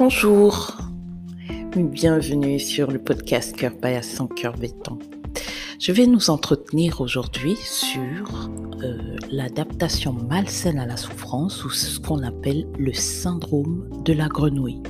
Bonjour, bienvenue sur le podcast Cœur sans Cœur Béton. Je vais nous entretenir aujourd'hui sur euh, l'adaptation malsaine à la souffrance ou ce qu'on appelle le syndrome de la grenouille.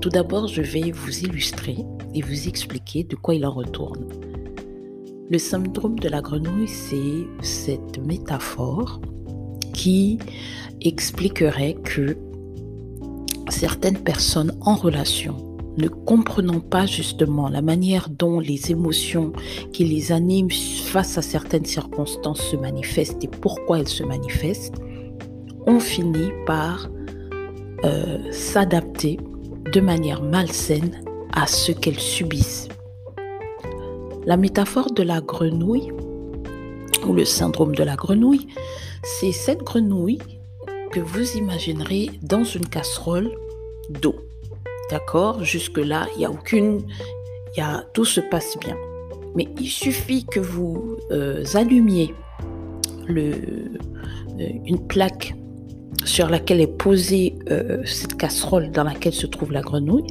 Tout d'abord, je vais vous illustrer et vous expliquer de quoi il en retourne. Le syndrome de la grenouille, c'est cette métaphore qui expliquerait que certaines personnes en relation ne comprenant pas justement la manière dont les émotions qui les animent face à certaines circonstances se manifestent et pourquoi elles se manifestent, ont fini par euh, s'adapter de manière malsaine à ce qu'elles subissent. La métaphore de la grenouille, ou le syndrome de la grenouille, c'est cette grenouille que vous imaginerez dans une casserole d'eau. D'accord? Jusque-là, il n'y a aucune... Y a, tout se passe bien. Mais il suffit que vous euh, allumiez le, euh, une plaque sur laquelle est posée euh, cette casserole dans laquelle se trouve la grenouille.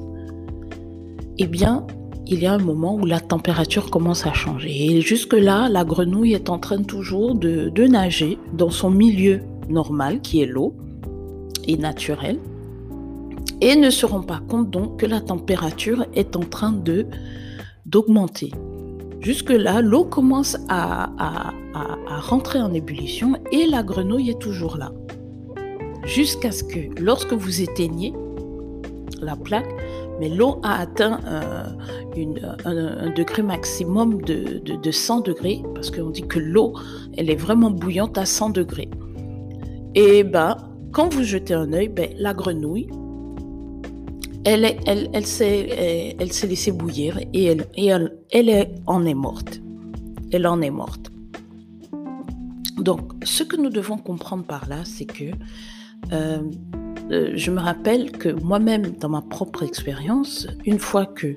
Eh bien, il y a un moment où la température commence à changer. Et jusque-là, la grenouille est en train toujours de, de nager dans son milieu normal, qui est l'eau, et naturel, et ne se rend pas compte donc que la température est en train de d'augmenter. Jusque-là, l'eau commence à, rentrer en ébullition et la grenouille est toujours là. Jusqu'à ce que, lorsque vous éteignez la plaque, mais l'eau a atteint euh, un, degré maximum de, de, de 100 degrés, parce qu'on dit que l'eau, elle est vraiment bouillante à 100 degrés. Et ben, quand vous jetez un œil, ben, la grenouille, elle, elle, elle s'est laissée bouillir et, elle, et elle, elle en est morte. Elle en est morte. Donc, ce que nous devons comprendre par là, c'est que euh, euh, je me rappelle que moi-même, dans ma propre expérience, une fois que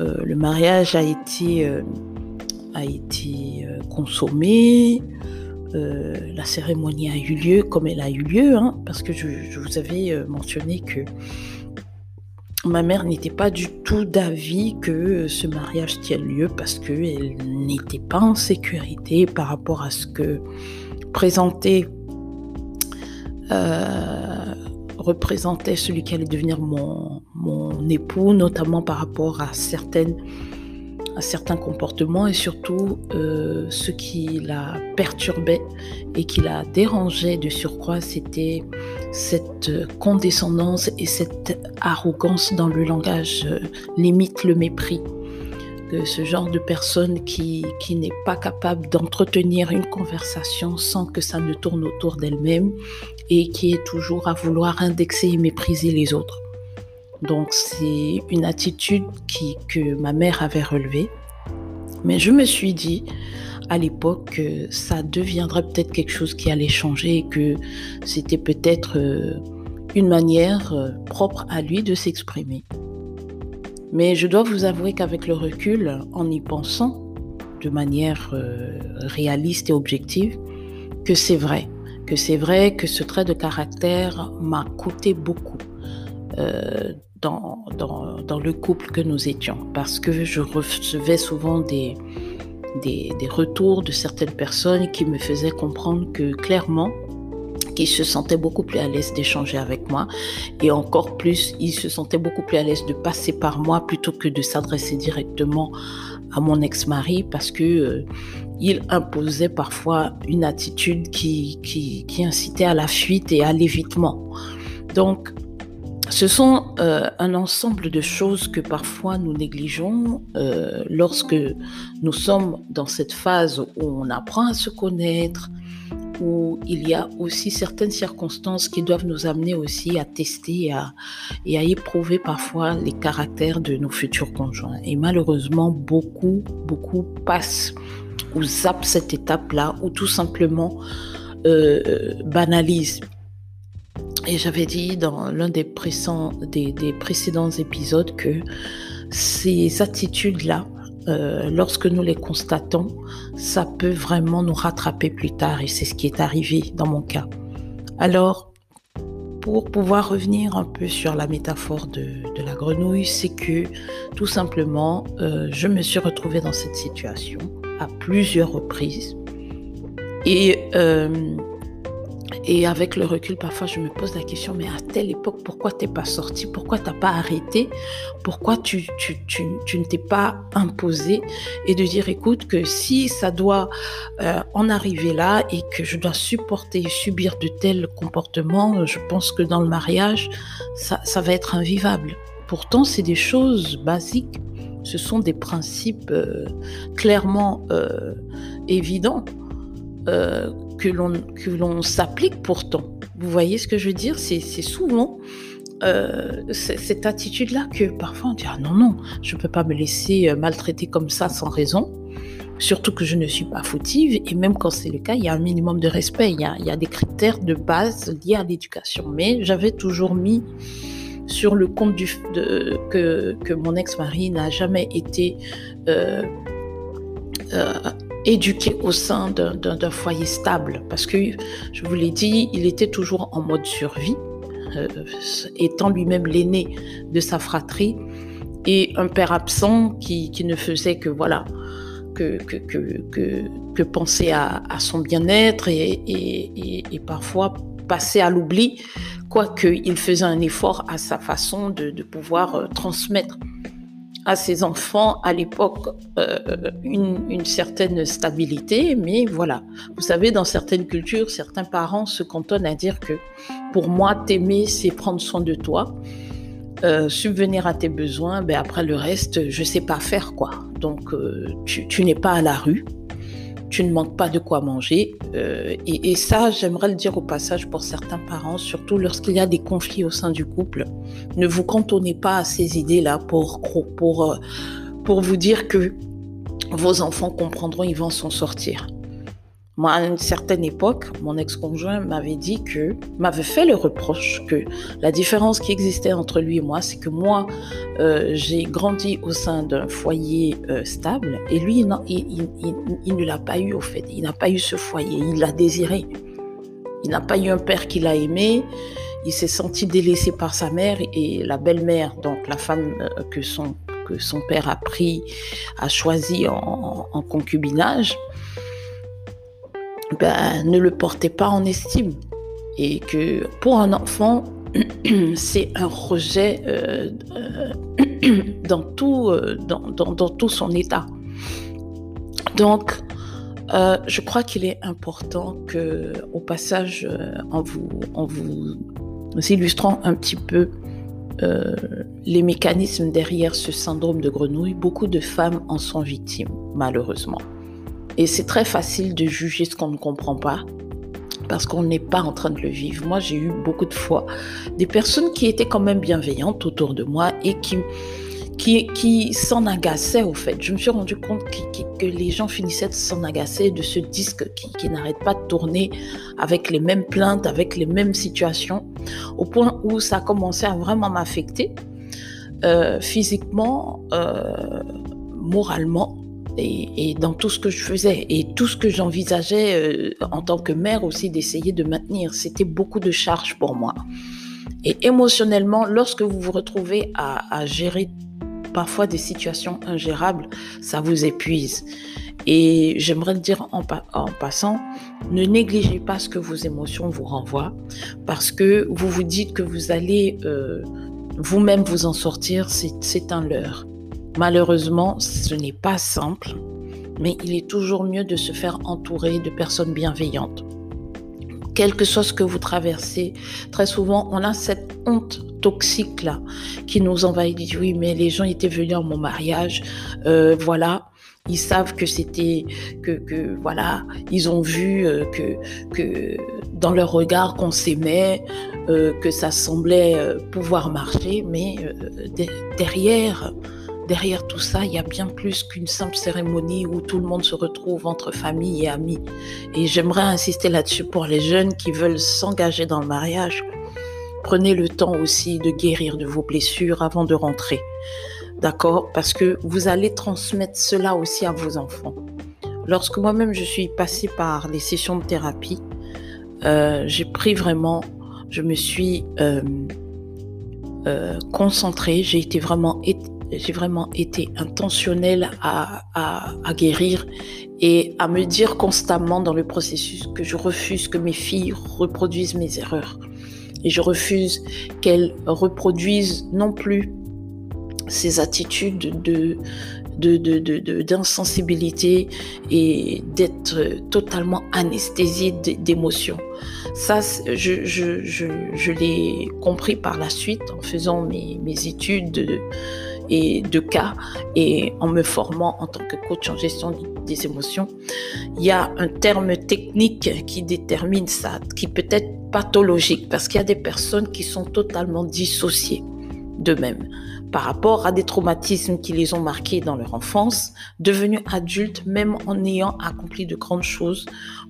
euh, le mariage a été, a été consommé, la cérémonie a eu lieu comme elle a eu lieu, hein, parce que je, vous avais mentionné que ma mère n'était pas du tout d'avis que ce mariage tienne lieu parce qu'elle n'était pas en sécurité par rapport à ce que présentait, euh, représentait celui qui allait devenir mon, mon époux, notamment par rapport à certaines à certains comportements et surtout euh, ce qui la perturbait et qui la dérangeait de surcroît, c'était cette condescendance et cette arrogance dans le langage, euh, limite le mépris. Ce genre de personne qui, qui n'est pas capable d'entretenir une conversation sans que ça ne tourne autour d'elle-même et qui est toujours à vouloir indexer et mépriser les autres. Donc c'est une attitude qui, que ma mère avait relevée. Mais je me suis dit à l'époque que ça deviendrait peut-être quelque chose qui allait changer et que c'était peut-être euh, une manière euh, propre à lui de s'exprimer. Mais je dois vous avouer qu'avec le recul, en y pensant de manière euh, réaliste et objective, que c'est vrai, que c'est vrai que ce trait de caractère m'a coûté beaucoup dans, le couple que nous étions, parce que je recevais souvent des, des, retours de certaines personnes qui me faisaient comprendre que clairement, qu'ils se sentaient beaucoup plus à l'aise d'échanger avec moi et encore plus, ils se sentaient beaucoup plus à l'aise de passer par moi plutôt que de s'adresser directement à mon ex-mari parce que euh, il imposait parfois une attitude qui, qui, qui incitait à la fuite et à l'évitement. Donc, ce sont euh, un ensemble de choses que parfois nous négligeons euh, lorsque nous sommes dans cette phase où on apprend à se connaître, où il y a aussi certaines circonstances qui doivent nous amener aussi à tester et à, éprouver parfois les caractères de nos futurs conjoints. Et malheureusement, beaucoup, beaucoup passent ou zappent cette étape-là ou tout simplement euh, banalisent et j'avais dit dans l'un des, précédents épisodes que ces attitudes-là, euh, lorsque nous les constatons, ça peut vraiment nous rattraper plus tard et c'est ce qui est arrivé dans mon cas. Alors, pour pouvoir revenir un peu sur la métaphore de, la grenouille, c'est que tout simplement, euh, je me suis retrouvée dans cette situation à plusieurs reprises. Et euh, et avec le recul, parfois, je me pose la question, mais à telle époque, pourquoi t'es pas sorti? Pourquoi t'as pas arrêté? Pourquoi tu, tu, tu, tu ne t'es pas imposé? Et de dire, écoute, que si ça doit euh, en arriver là et que je dois supporter et subir de tels comportements, je pense que dans le mariage, ça, ça va être invivable. Pourtant, c'est des choses basiques. Ce sont des principes euh, clairement euh, évidents. Que l'on s'applique pourtant. Vous voyez ce que je veux dire? C'est souvent euh, cette attitude-là que parfois on dit ah non non, je ne peux pas me laisser euh, maltraiter comme ça sans raison. Surtout que je ne suis pas fautive et même quand c'est le cas, il y a un minimum de respect, il y a, il y a des critères de base liés à l'éducation. Mais j'avais toujours mis sur le compte du, que, que mon ex-mari n'a jamais été euh, éduqué au sein d'un foyer stable. Parce que, je vous l'ai dit, il était toujours en mode survie, euh, étant lui-même l'aîné de sa fratrie, et un père absent qui, ne faisait que, voilà, que, penser à, son bien-être et, parfois passer à l'oubli, quoique il faisait un effort à sa façon de, de pouvoir euh, transmettre à ses enfants à l'époque euh, une, certaine stabilité, mais voilà. Vous savez, dans certaines cultures, certains parents se cantonnent à dire que pour moi, t'aimer, c'est prendre soin de toi, euh, subvenir à tes besoins, ben après le reste, je sais pas faire quoi. Donc, euh, tu n'es pas à la rue, tu ne manques pas de quoi manger. Euh, et, ça, j'aimerais le dire au passage pour certains parents, surtout lorsqu'il y a des conflits au sein du couple. Ne vous cantonnez pas à ces idées-là pour, pour, euh, pour vous dire que vos enfants comprendront, ils vont s'en sortir. Moi, à une certaine époque, mon ex-conjoint m'avait dit que, m'avait fait le reproche que la différence qui existait entre lui et moi, c'est que moi, euh, j'ai grandi au sein d'un foyer euh, stable et lui, il, il, ne l'a pas eu au fait. Il n'a pas eu ce foyer, il l'a désiré. Il n'a pas eu un père qui l'a aimé. Il s'est senti délaissé par sa mère et la belle-mère, donc la femme euh, que son que son père a pris, a choisi en concubinage ben, ne le portez pas en estime. Et que pour un enfant, c'est un rejet euh, euh, dans, tout, euh, dans, tout son état. Donc, je crois qu'il est important que, au passage, en, vous, en vous illustrant un petit peu les mécanismes derrière ce syndrome de grenouille, beaucoup de femmes en sont victimes, malheureusement. Et c'est très facile de juger ce qu'on ne comprend pas parce qu'on n'est pas en train de le vivre. Moi, j'ai eu beaucoup de fois des personnes qui étaient quand même bienveillantes autour de moi et qui, qui, qui s'en agaçaient au fait. Je me suis rendu compte que, que les gens finissaient de s'en agacer de ce disque qui, qui n'arrête pas de tourner avec les mêmes plaintes, avec les mêmes situations, au point où ça a commencé à vraiment m'affecter euh, physiquement, euh, moralement et, dans tout ce que je faisais et tout ce que j'envisageais euh, en tant que mère aussi d'essayer de maintenir. C'était beaucoup de charges pour moi. Et émotionnellement, lorsque vous vous retrouvez à, gérer parfois des situations ingérables, ça vous épuise. Et j'aimerais le dire en, en, passant, ne négligez pas ce que vos émotions vous renvoient, parce que vous vous dites que vous allez euh, vous-même vous en sortir, c'est un leurre. Malheureusement, ce n'est pas simple, mais il est toujours mieux de se faire entourer de personnes bienveillantes. Quel que soit ce que vous traversez, très souvent, on a cette honte toxique là qui nous envahit. Dit oui, mais les gens étaient venus à mon mariage, euh, voilà. Ils savent que c'était que, que voilà, ils ont vu euh, que que dans leur regard qu'on s'aimait, euh, que ça semblait euh, pouvoir marcher, mais euh, derrière derrière tout ça, il y a bien plus qu'une simple cérémonie où tout le monde se retrouve entre famille et amis. Et j'aimerais insister là-dessus pour les jeunes qui veulent s'engager dans le mariage. Prenez le temps aussi de guérir de vos blessures avant de rentrer. D'accord? Parce que vous allez transmettre cela aussi à vos enfants. Lorsque moi-même je suis passée par les sessions de thérapie, euh, j'ai pris vraiment je me suis euh, euh, concentrée, j'ai été vraiment, j'ai vraiment été intentionnelle à, guérir et à me dire constamment dans le processus que je refuse que mes filles reproduisent mes erreurs. Et je refuse qu'elles reproduisent non plus ces attitudes de, d'insensibilité et d'être totalement anesthésié d'émotions. Ça, je, l'ai compris par la suite en faisant mes, études de, et de cas et en me formant en tant que coach en gestion des émotions. Il y a un terme technique qui détermine ça, qui peut être pathologique parce qu'il y a des personnes qui sont totalement dissociées d'eux-mêmes par rapport à des traumatismes qui les ont marqués dans leur enfance, devenus adultes, même en ayant accompli de grandes choses,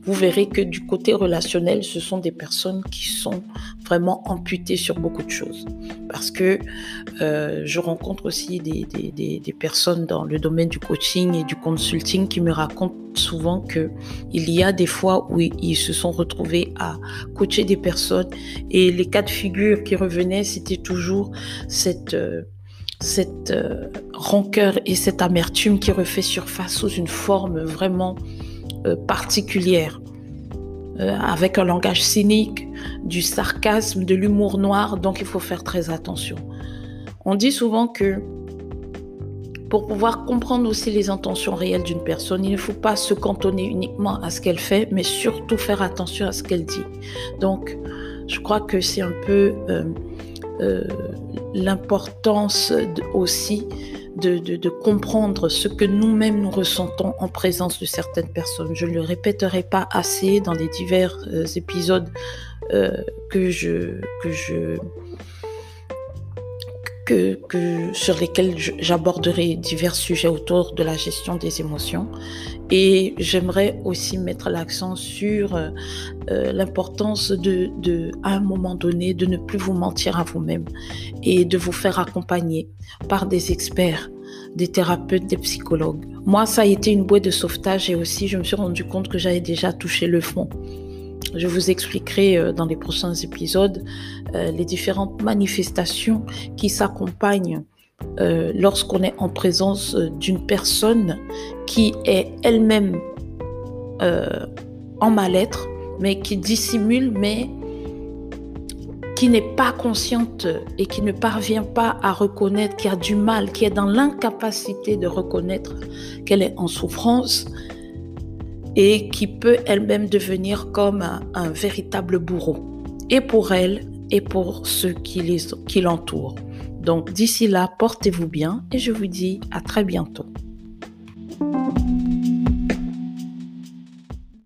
vous verrez que du côté relationnel, ce sont des personnes qui sont vraiment amputées sur beaucoup de choses. Parce que euh, je rencontre aussi des, des, des, personnes dans le domaine du coaching et du consulting qui me racontent souvent que il y a des fois où ils se sont retrouvés à coacher des personnes et les cas de figure qui revenaient, c'était toujours cette... Euh, cette euh, rancœur et cette amertume qui refait surface sous une forme vraiment euh, particulière, euh, avec un langage cynique, du sarcasme, de l'humour noir, donc il faut faire très attention. On dit souvent que pour pouvoir comprendre aussi les intentions réelles d'une personne, il ne faut pas se cantonner uniquement à ce qu'elle fait, mais surtout faire attention à ce qu'elle dit. Donc, je crois que c'est un peu euh, l'importance aussi de, comprendre ce que nous-mêmes nous ressentons en présence de certaines personnes. Je ne le répéterai pas assez dans les divers euh, épisodes euh, que je, que je que, sur lesquels j'aborderai divers sujets autour de la gestion des émotions. Et j'aimerais aussi mettre l'accent sur euh, euh, l'importance de, de, à un moment donné, de ne plus vous mentir à vous-même et de vous faire accompagner par des experts, des thérapeutes, des psychologues. Moi, ça a été une bouée de sauvetage et aussi je me suis rendu compte que j'avais déjà touché le fond. Je vous expliquerai euh, dans les prochains épisodes les différentes manifestations qui s'accompagnent euh, lorsqu'on est en présence d'une personne qui est elle-même en mal-être, mais qui dissimule, mais qui n'est pas consciente et qui ne parvient pas à reconnaître, qui a du mal, qui est dans l'incapacité de reconnaître qu'elle est en souffrance, et qui peut elle-même devenir comme un, véritable bourreau, et pour elle et pour ceux qui l'entourent. Donc d'ici là, portez-vous bien et je vous dis à très bientôt.